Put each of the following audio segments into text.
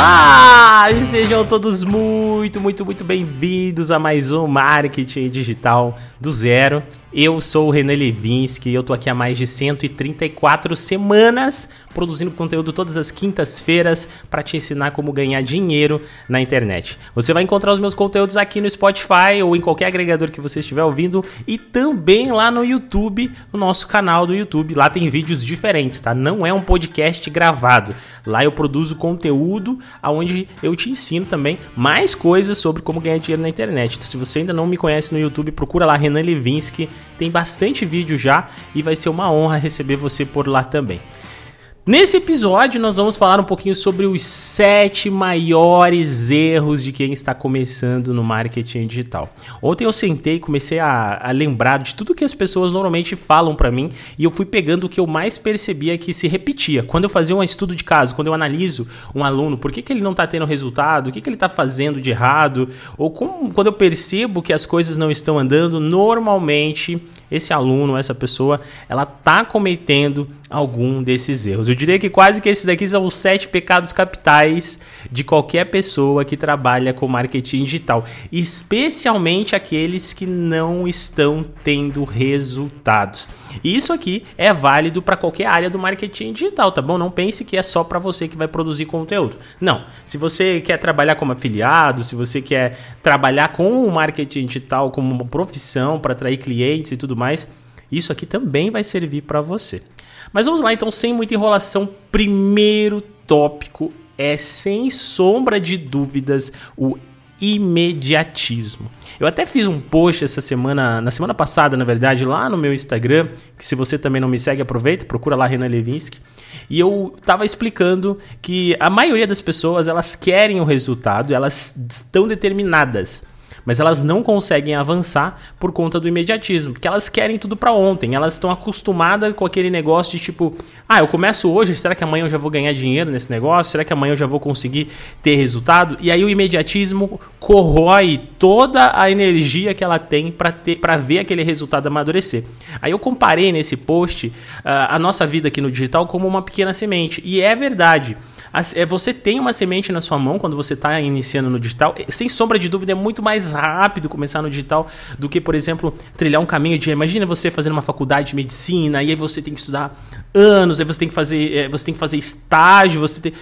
Olá! Sejam todos muito, muito, muito bem-vindos a mais um Marketing Digital do Zero. Eu sou o René Levinsky e eu tô aqui há mais de 134 semanas produzindo conteúdo todas as quintas-feiras para te ensinar como ganhar dinheiro na internet. Você vai encontrar os meus conteúdos aqui no Spotify ou em qualquer agregador que você estiver ouvindo e também lá no YouTube, no nosso canal do YouTube. Lá tem vídeos diferentes, tá? Não é um podcast gravado. Lá eu produzo conteúdo aonde eu te ensino também mais coisas sobre como ganhar dinheiro na internet. Então, se você ainda não me conhece no YouTube, procura lá Renan Levinsky tem bastante vídeo já e vai ser uma honra receber você por lá também. Nesse episódio, nós vamos falar um pouquinho sobre os sete maiores erros de quem está começando no marketing digital. Ontem eu sentei e comecei a, a, lembrar de tudo que as pessoas normalmente falam para mim e eu fui pegando o que eu mais percebia que se repetia. Quando eu fazia um estudo de caso, quando eu analiso um aluno, por que, que ele não está tendo resultado, o que, que ele está fazendo de errado, ou quando eu percebo que as coisas não estão andando, normalmente esse aluno, essa pessoa, ela está cometendo algum desses erros. Eu diria que quase que esses daqui são os sete pecados capitais de qualquer pessoa que trabalha com marketing digital, especialmente aqueles que não estão tendo resultados. E isso aqui é válido para qualquer área do marketing digital, tá bom? Não pense que é só para você que vai produzir conteúdo. Não. Se você quer trabalhar como afiliado, se você quer trabalhar com o marketing digital como uma profissão para atrair clientes e tudo mais, isso aqui também vai servir para você. Mas vamos lá, então, sem muita enrolação. Primeiro tópico é, sem sombra de dúvidas, o imediatismo. Eu até fiz um post essa semana, na semana passada, na verdade, lá no meu Instagram, que se você também não me segue, aproveita, procura lá Renan Levinsky. E eu estava explicando que a maioria das pessoas, elas querem o resultado, elas estão determinadas mas elas não conseguem avançar por conta do imediatismo, porque elas querem tudo para ontem, elas estão acostumadas com aquele negócio de tipo, ah, eu começo hoje, será que amanhã eu já vou ganhar dinheiro nesse negócio? Será que amanhã eu já vou conseguir ter resultado? E aí o imediatismo corrói toda a energia que ela tem para ter para ver aquele resultado amadurecer. Aí eu comparei nesse post uh, a nossa vida aqui no digital como uma pequena semente, e é verdade. É, você tem uma semente na sua mão quando você está iniciando no digital. Sem sombra de dúvida, é muito mais rápido começar no digital do que, por exemplo, trilhar um caminho de. Imagina você fazendo uma faculdade de medicina, e aí você tem que estudar anos, aí você tem que fazer, é, você tem que fazer estágio, você tem.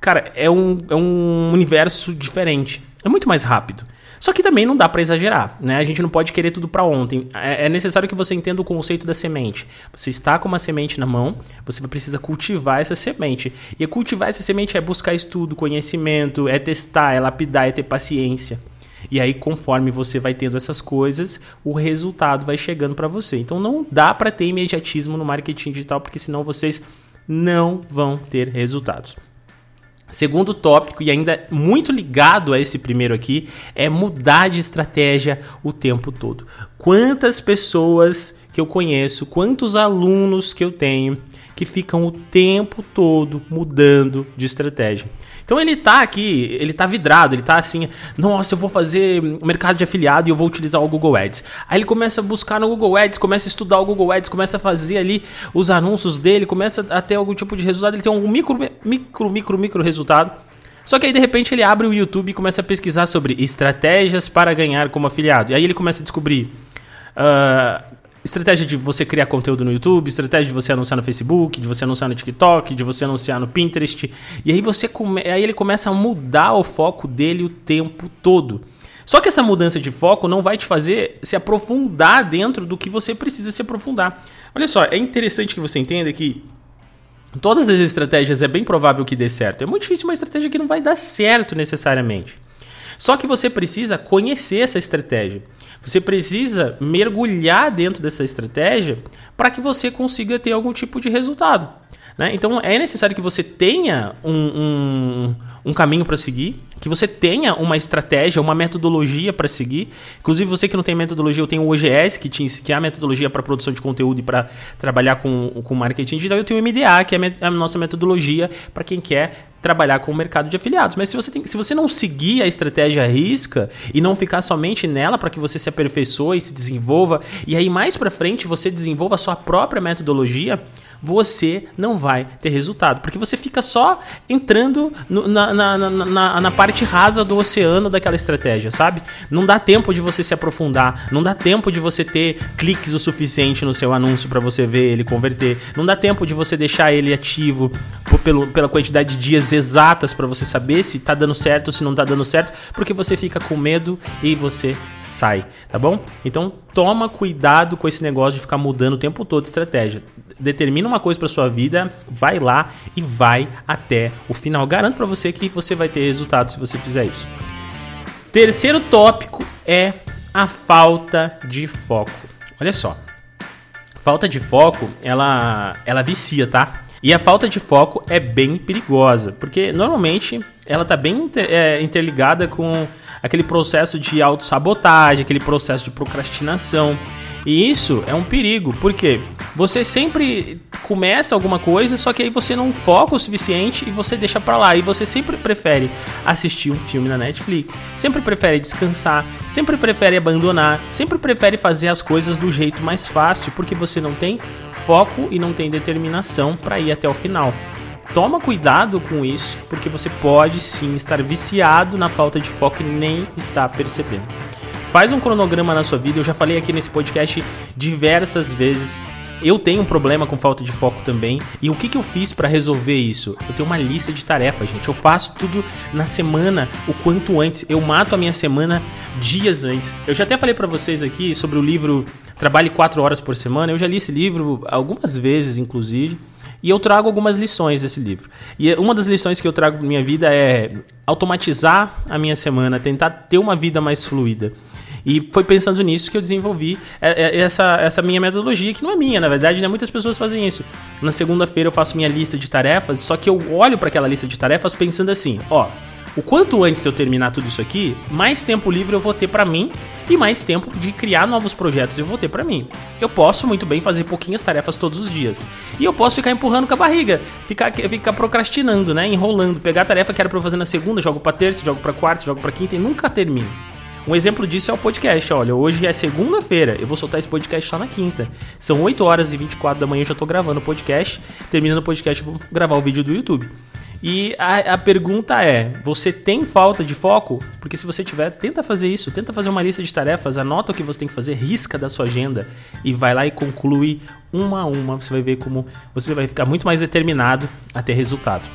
Cara, é um, é um universo diferente. É muito mais rápido. Só que também não dá para exagerar, né? A gente não pode querer tudo para ontem. É, é necessário que você entenda o conceito da semente. Você está com uma semente na mão, você precisa cultivar essa semente. E cultivar essa semente é buscar estudo, conhecimento, é testar, é lapidar, é ter paciência. E aí, conforme você vai tendo essas coisas, o resultado vai chegando para você. Então, não dá para ter imediatismo no marketing digital, porque senão vocês não vão ter resultados. Segundo tópico, e ainda muito ligado a esse primeiro aqui, é mudar de estratégia o tempo todo. Quantas pessoas que eu conheço, quantos alunos que eu tenho que ficam o tempo todo mudando de estratégia. Então ele tá aqui, ele tá vidrado, ele tá assim, nossa, eu vou fazer mercado de afiliado e eu vou utilizar o Google Ads. Aí ele começa a buscar no Google Ads, começa a estudar o Google Ads, começa a fazer ali os anúncios dele, começa a ter algum tipo de resultado, ele tem um micro, micro, micro, micro resultado. Só que aí de repente ele abre o YouTube e começa a pesquisar sobre estratégias para ganhar como afiliado. E aí ele começa a descobrir uh, Estratégia de você criar conteúdo no YouTube, estratégia de você anunciar no Facebook, de você anunciar no TikTok, de você anunciar no Pinterest. E aí você come... aí ele começa a mudar o foco dele o tempo todo. Só que essa mudança de foco não vai te fazer se aprofundar dentro do que você precisa se aprofundar. Olha só, é interessante que você entenda que todas as estratégias é bem provável que dê certo. É muito difícil uma estratégia que não vai dar certo necessariamente. Só que você precisa conhecer essa estratégia. Você precisa mergulhar dentro dessa estratégia para que você consiga ter algum tipo de resultado. Né? Então é necessário que você tenha um, um, um caminho para seguir, que você tenha uma estratégia, uma metodologia para seguir. Inclusive, você que não tem metodologia, eu tenho o OGS, que, te, que é a metodologia para produção de conteúdo e para trabalhar com, com marketing digital. Eu tenho o MDA, que é a nossa metodologia para quem quer trabalhar com o mercado de afiliados. Mas se você, tem, se você não seguir a estratégia risca e não ficar somente nela para que você se aperfeiçoe se desenvolva, e aí mais para frente você desenvolva a sua própria metodologia, você não vai ter resultado. Porque você fica só entrando no, na, na, na, na, parte rasa do oceano daquela estratégia, sabe? Não dá tempo de você se aprofundar, não dá tempo de você ter cliques o suficiente no seu anúncio para você ver ele converter, não dá tempo de você deixar ele ativo pelo, pela quantidade de dias exatas para você saber se tá dando certo ou se não tá dando certo, porque você fica com medo e você sai, tá bom? Então toma cuidado com esse negócio de ficar mudando o tempo todo estratégia. Determina uma coisa para sua vida, vai lá e vai até o final. Garanto para você que você vai ter resultado se você fizer isso. Terceiro tópico é a falta de foco. Olha só. Falta de foco, ela ela vicia, tá? E a falta de foco é bem perigosa, porque normalmente ela tá bem inter, é, interligada com aquele processo de autossabotagem, aquele processo de procrastinação. E isso é um perigo, porque você sempre começa alguma coisa, só que aí você não foca o suficiente e você deixa para lá. E você sempre prefere assistir um filme na Netflix, sempre prefere descansar, sempre prefere abandonar, sempre prefere fazer as coisas do jeito mais fácil, porque você não tem foco e não tem determinação para ir até o final. Toma cuidado com isso, porque você pode sim estar viciado na falta de foco e nem está percebendo. Faz um cronograma na sua vida, eu já falei aqui nesse podcast diversas vezes. Eu tenho um problema com falta de foco também. E o que, que eu fiz para resolver isso? Eu tenho uma lista de tarefas, gente. Eu faço tudo na semana, o quanto antes. Eu mato a minha semana dias antes. Eu já até falei para vocês aqui sobre o livro Trabalhe 4 horas por semana. Eu já li esse livro algumas vezes, inclusive. E eu trago algumas lições desse livro. E uma das lições que eu trago para minha vida é automatizar a minha semana, tentar ter uma vida mais fluida. E foi pensando nisso que eu desenvolvi é, é, essa, essa minha metodologia, que não é minha, na verdade, né? Muitas pessoas fazem isso. Na segunda-feira eu faço minha lista de tarefas, só que eu olho para aquela lista de tarefas pensando assim: ó, o quanto antes eu terminar tudo isso aqui, mais tempo livre eu vou ter para mim e mais tempo de criar novos projetos eu vou ter para mim. Eu posso muito bem fazer pouquinhas tarefas todos os dias. E eu posso ficar empurrando com a barriga, ficar, ficar procrastinando, né? Enrolando, pegar a tarefa que era para eu fazer na segunda, jogo para terça, jogo para quarta, jogo para quinta e nunca termino. Um exemplo disso é o podcast. Olha, hoje é segunda-feira, eu vou soltar esse podcast só na quinta. São 8 horas e 24 da manhã, eu já tô gravando o podcast. Terminando o podcast, vou gravar o vídeo do YouTube. E a, a, pergunta é: você tem falta de foco? Porque se você tiver, tenta fazer isso, tenta fazer uma lista de tarefas, anota o que você tem que fazer, risca da sua agenda e vai lá e conclui uma a uma. Você vai ver como você vai ficar muito mais determinado a ter resultado.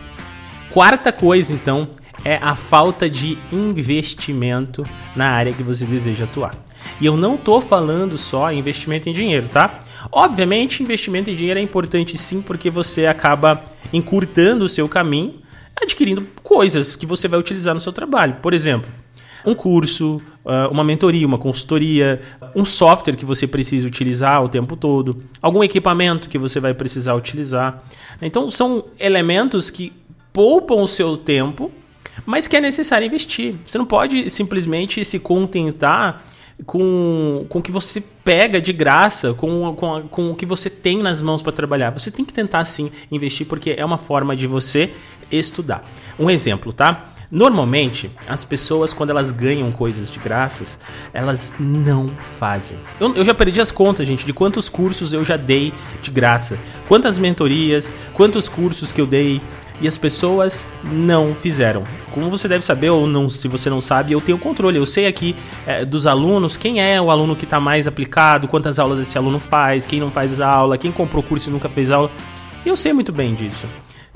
Quarta coisa, então, é a falta de investimento na área que você deseja atuar. E eu não estou falando só investimento em dinheiro, tá? Obviamente, investimento em dinheiro é importante sim, porque você acaba encurtando o seu caminho, adquirindo coisas que você vai utilizar no seu trabalho. Por exemplo, um curso, ah, uma mentoria, uma consultoria, um software que você precisa utilizar o tempo todo, algum equipamento que você vai precisar utilizar. Então, são elementos que poupam o seu tempo mas que é necessário investir. Você não pode simplesmente se contentar com, com o que você pega de graça, com, com, com o que você tem nas mãos para trabalhar. Você tem que tentar sim investir, porque é uma forma de você estudar. Um exemplo, tá? Normalmente, as pessoas, quando elas ganham coisas de graças, elas não fazem. Eu, eu, já perdi as contas, gente, de quantos cursos eu já dei de graça, quantas mentorias, quantos cursos que eu dei, e as pessoas não fizeram. Como você deve saber, ou não, se você não sabe, eu tenho controle. Eu sei aqui é, dos alunos quem é o aluno que está mais aplicado, quantas aulas esse aluno faz, quem não faz aula, quem comprou curso e nunca fez aula. Eu sei muito bem disso.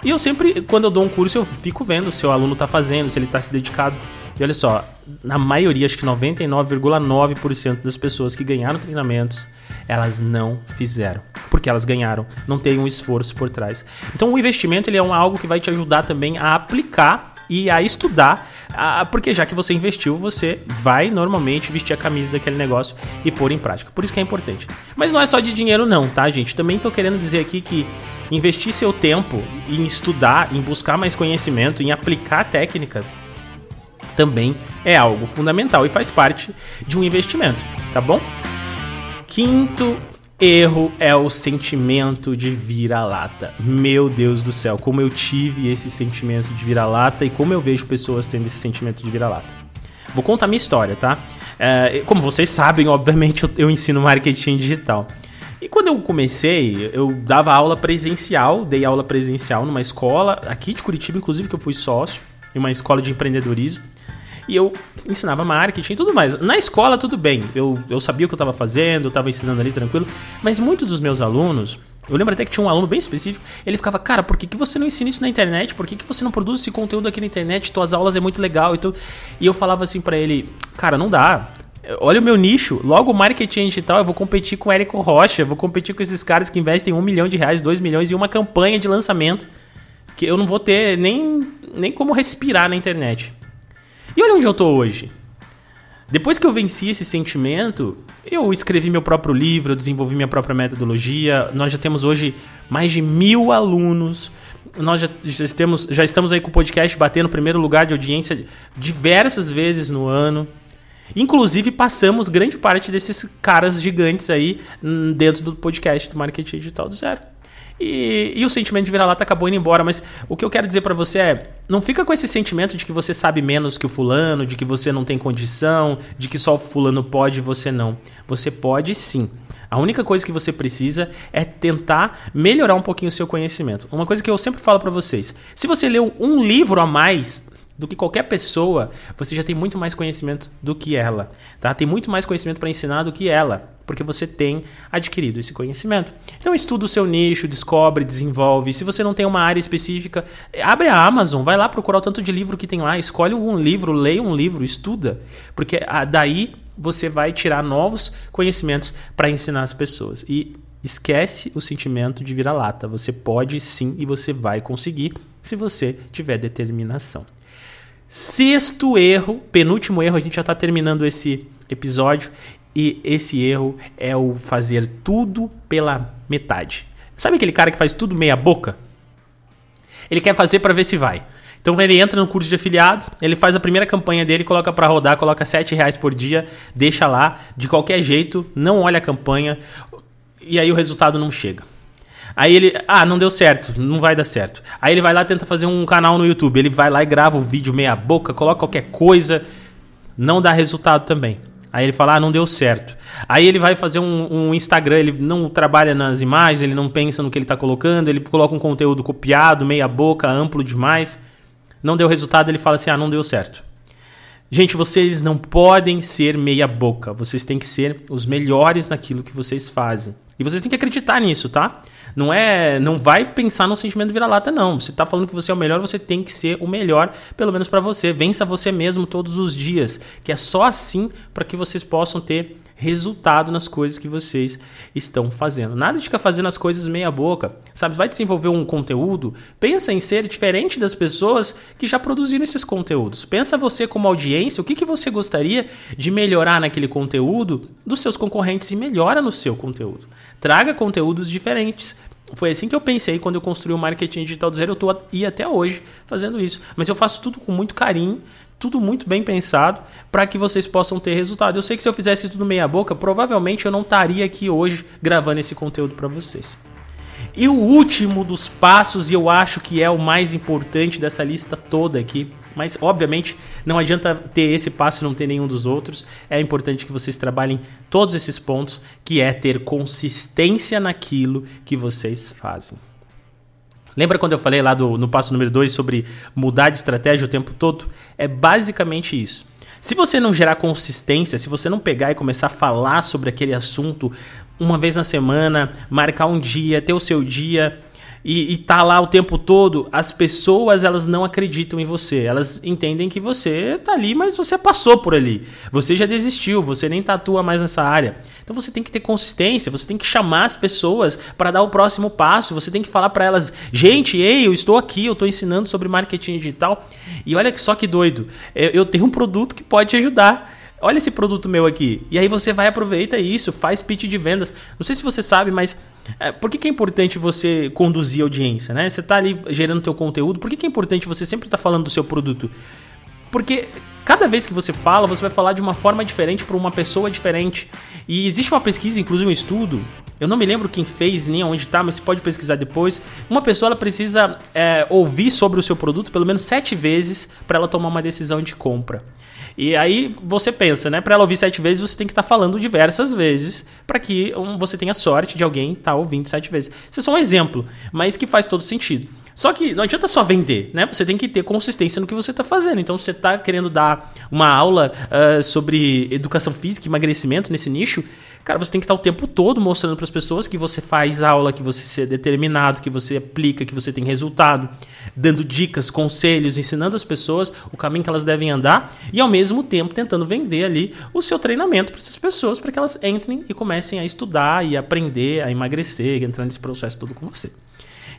E eu sempre, quando eu dou um curso, eu fico vendo se o aluno está fazendo, se ele está se dedicado. E olha só, na maioria, acho que 99,9% das pessoas que ganharam treinamentos, elas não fizeram. Porque elas ganharam, não tem um esforço por trás. Então o investimento ele é um, algo que vai te ajudar também a aplicar e a estudar, porque já que você investiu, você vai normalmente vestir a camisa daquele negócio e pôr em prática. Por isso que é importante. Mas não é só de dinheiro não, tá, gente? Também tô querendo dizer aqui que investir seu tempo em estudar, em buscar mais conhecimento, em aplicar técnicas, também é algo fundamental e faz parte de um investimento, tá bom? Quinto erro é o sentimento de vira-lata. Meu Deus do céu, como eu tive esse sentimento de vira-lata e como eu vejo pessoas tendo esse sentimento de vira-lata. Vou contar minha história, tá? É, como vocês sabem, obviamente eu, eu ensino marketing digital. E quando eu comecei, eu dava aula presencial, dei aula presencial numa escola aqui de Curitiba, inclusive que eu fui sócio, em uma escola de empreendedorismo. E eu ensinava marketing e tudo mais. Na escola, tudo bem. Eu, eu sabia o que eu estava fazendo, eu estava ensinando ali tranquilo. Mas muitos dos meus alunos, eu lembro até que tinha um aluno bem específico, ele ficava, cara, por que, que você não ensina isso na internet? Por que, que você não produz esse conteúdo aqui na internet? Tuas aulas é muito legal e tudo. E eu falava assim para ele, cara, não dá. Olha o meu nicho. Logo, marketing digital, eu vou competir com o Érico Rocha, vou competir com esses caras que investem um milhão de reais, dois milhões em uma campanha de lançamento. Que eu não vou ter nem, nem como respirar na internet. E olha onde eu tô hoje. Depois que eu venci esse sentimento, eu escrevi meu próprio livro, eu desenvolvi minha própria metodologia. Nós já temos hoje mais de mil alunos. Nós já, já, temos, já estamos aí com o podcast batendo primeiro lugar de audiência diversas vezes no ano. Inclusive, passamos grande parte desses caras gigantes aí hum, dentro do podcast do Marketing Digital do Zero. E, e o sentimento de vira-lata acabou indo embora, mas o que eu quero dizer para você é: não fica com esse sentimento de que você sabe menos que o fulano, de que você não tem condição, de que só o fulano pode e você não. Você pode sim. A única coisa que você precisa é tentar melhorar um pouquinho o seu conhecimento. Uma coisa que eu sempre falo para vocês: se você leu um livro a mais do que qualquer pessoa, você já tem muito mais conhecimento do que ela, tá? Tem muito mais conhecimento para ensinar do que ela, porque você tem adquirido esse conhecimento. Então estuda o seu nicho, descobre, desenvolve. Se você não tem uma área específica, abre a Amazon, vai lá procurar o tanto de livro que tem lá, escolhe um livro, leia um livro, estuda, porque ah, daí você vai tirar novos conhecimentos para ensinar as pessoas. E esquece o sentimento de vira-lata. Você pode sim e você vai conseguir se você tiver determinação. Sexto erro, penúltimo erro, a gente já está terminando esse episódio. E esse erro é o fazer tudo pela metade. Sabe aquele cara que faz tudo meia boca? Ele quer fazer para ver se vai. Então ele entra no curso de afiliado, ele faz a primeira campanha dele, coloca para rodar, coloca 7 reais por dia, deixa lá, de qualquer jeito, não olha a campanha, e aí o resultado não chega. Aí ele, ah, não deu certo, não vai dar certo. Aí ele vai lá tenta fazer um canal no YouTube, ele vai lá e grava o vídeo meia boca, coloca qualquer coisa, não dá resultado também. Aí ele fala, ah, não deu certo. Aí ele vai fazer um, um, Instagram, ele não trabalha nas imagens, ele não pensa no que ele está colocando, ele coloca um conteúdo copiado, meia boca, amplo demais. Não deu resultado, ele fala assim, ah, não deu certo. Gente, vocês não podem ser meia boca, vocês têm que ser os melhores naquilo que vocês fazem. E vocês têm que acreditar nisso, tá? Não é, não vai pensar no sentimento vira-lata não. Você tá falando que você é o melhor, você tem que ser o melhor, pelo menos para você. Vença você mesmo todos os dias, que é só assim para que vocês possam ter resultado nas coisas que vocês estão fazendo. Nada de ficar fazendo as coisas meia boca. Sabe, vai desenvolver um conteúdo, pensa em ser diferente das pessoas que já produziram esses conteúdos. Pensa você como audiência, o que, que você gostaria de melhorar naquele conteúdo dos seus concorrentes e melhora no seu conteúdo. Traga conteúdos diferentes. Foi assim que eu pensei quando eu construí o marketing digital do zero. Eu estou e até hoje fazendo isso. Mas eu faço tudo com muito carinho, tudo muito bem pensado para que vocês possam ter resultado. Eu sei que se eu fizesse tudo meia boca, provavelmente eu não estaria aqui hoje gravando esse conteúdo para vocês. E o último dos passos, e eu acho que é o mais importante dessa lista toda aqui, mas obviamente não adianta ter esse passo e não ter nenhum dos outros. É importante que vocês trabalhem todos esses pontos, que é ter consistência naquilo que vocês fazem. Lembra quando eu falei lá do, no passo número 2 sobre mudar de estratégia o tempo todo? É basicamente isso. Se você não gerar consistência, se você não pegar e começar a falar sobre aquele assunto uma vez na semana, marcar um dia, ter o seu dia, e, e tá lá o tempo todo, as pessoas elas não acreditam em você. Elas entendem que você tá ali, mas você passou por ali. Você já desistiu, você nem tatua mais nessa área. Então você tem que ter consistência, você tem que chamar as pessoas para dar o próximo passo, você tem que falar para elas: "Gente, ei, eu estou aqui, eu estou ensinando sobre marketing digital". E olha só que doido. Eu tenho um produto que pode te ajudar. Olha esse produto meu aqui. E aí você vai aproveita isso, faz pitch de vendas. Não sei se você sabe, mas é, por que, que, é importante você conduzir audiência, né? Você está ali gerando teu conteúdo. Por que, que é importante você sempre estar tá falando do seu produto? Porque cada vez que você fala, você vai falar de uma forma diferente para uma pessoa diferente. E existe uma pesquisa, inclusive um estudo, eu não me lembro quem fez nem onde está, mas você pode pesquisar depois. Uma pessoa precisa é, ouvir sobre o seu produto pelo menos sete vezes para ela tomar uma decisão de compra. E aí você pensa, né? Para ela ouvir sete vezes, você tem que estar tá falando diversas vezes para que você tenha sorte de alguém estar tá ouvindo sete vezes. Isso é só um exemplo, mas que faz todo sentido. Só que não adianta só vender, né? Você tem que ter consistência no que você está fazendo. Então, se você está querendo dar uma aula uh, sobre educação física emagrecimento nesse nicho, cara, você tem que estar o tempo todo mostrando para as pessoas que você faz aula, que você é determinado, que você aplica, que você tem resultado, dando dicas, conselhos, ensinando as pessoas o caminho que elas devem andar e ao mesmo tempo tentando vender ali o seu treinamento para essas pessoas para que elas entrem e comecem a estudar e aprender a emagrecer, entrar nesse processo todo com você.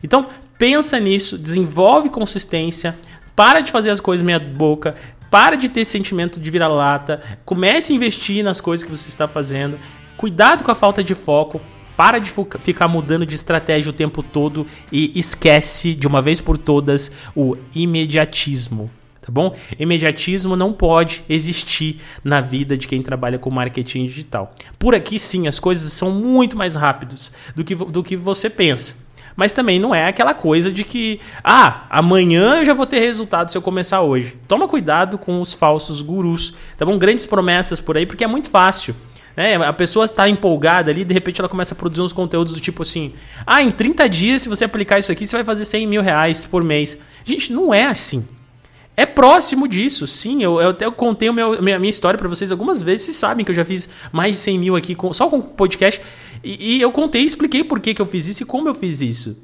Então, pensa nisso, desenvolve consistência, para de fazer as coisas meia boca, para de ter sentimento de vira-lata, comece a investir nas coisas que você está fazendo, cuidado com a falta de foco, para de ficar mudando de estratégia o tempo todo e esquece de uma vez por todas o imediatismo. Tá bom? Imediatismo não pode existir na vida de quem trabalha com marketing digital. Por aqui sim, as coisas são muito mais rápidas do que, do que você pensa. Mas também não é aquela coisa de que, ah, amanhã eu já vou ter resultado se eu começar hoje. Toma cuidado com os falsos gurus, tá bom? Grandes promessas por aí, porque é muito fácil. É, a pessoa está empolgada ali, de repente ela começa a produzir uns conteúdos do tipo assim: ah, em 30 dias, se você aplicar isso aqui, você vai fazer 100 mil reais por mês. Gente, não é assim. É próximo disso, sim. Eu, eu até contei a minha, minha história para vocês algumas vezes. Vocês sabem que eu já fiz mais de 100 mil aqui com, só com podcast. E, e eu contei e expliquei por que, que eu fiz isso e como eu fiz isso.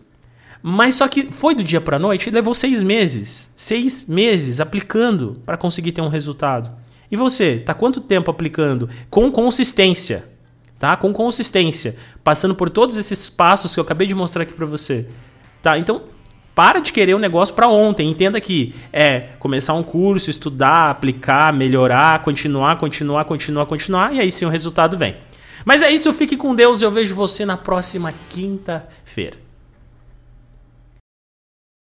Mas só que foi do dia para noite e levou seis meses. Seis meses aplicando para conseguir ter um resultado. E você, tá quanto tempo aplicando? Com consistência. Tá? Com consistência. Passando por todos esses passos que eu acabei de mostrar aqui para você. Tá? Então, para de querer um negócio para ontem. Entenda que é começar um curso, estudar, aplicar, melhorar, continuar, continuar, continuar, continuar, e aí sim o resultado vem. Mas é isso, fique com Deus. Eu vejo você na próxima quinta-feira.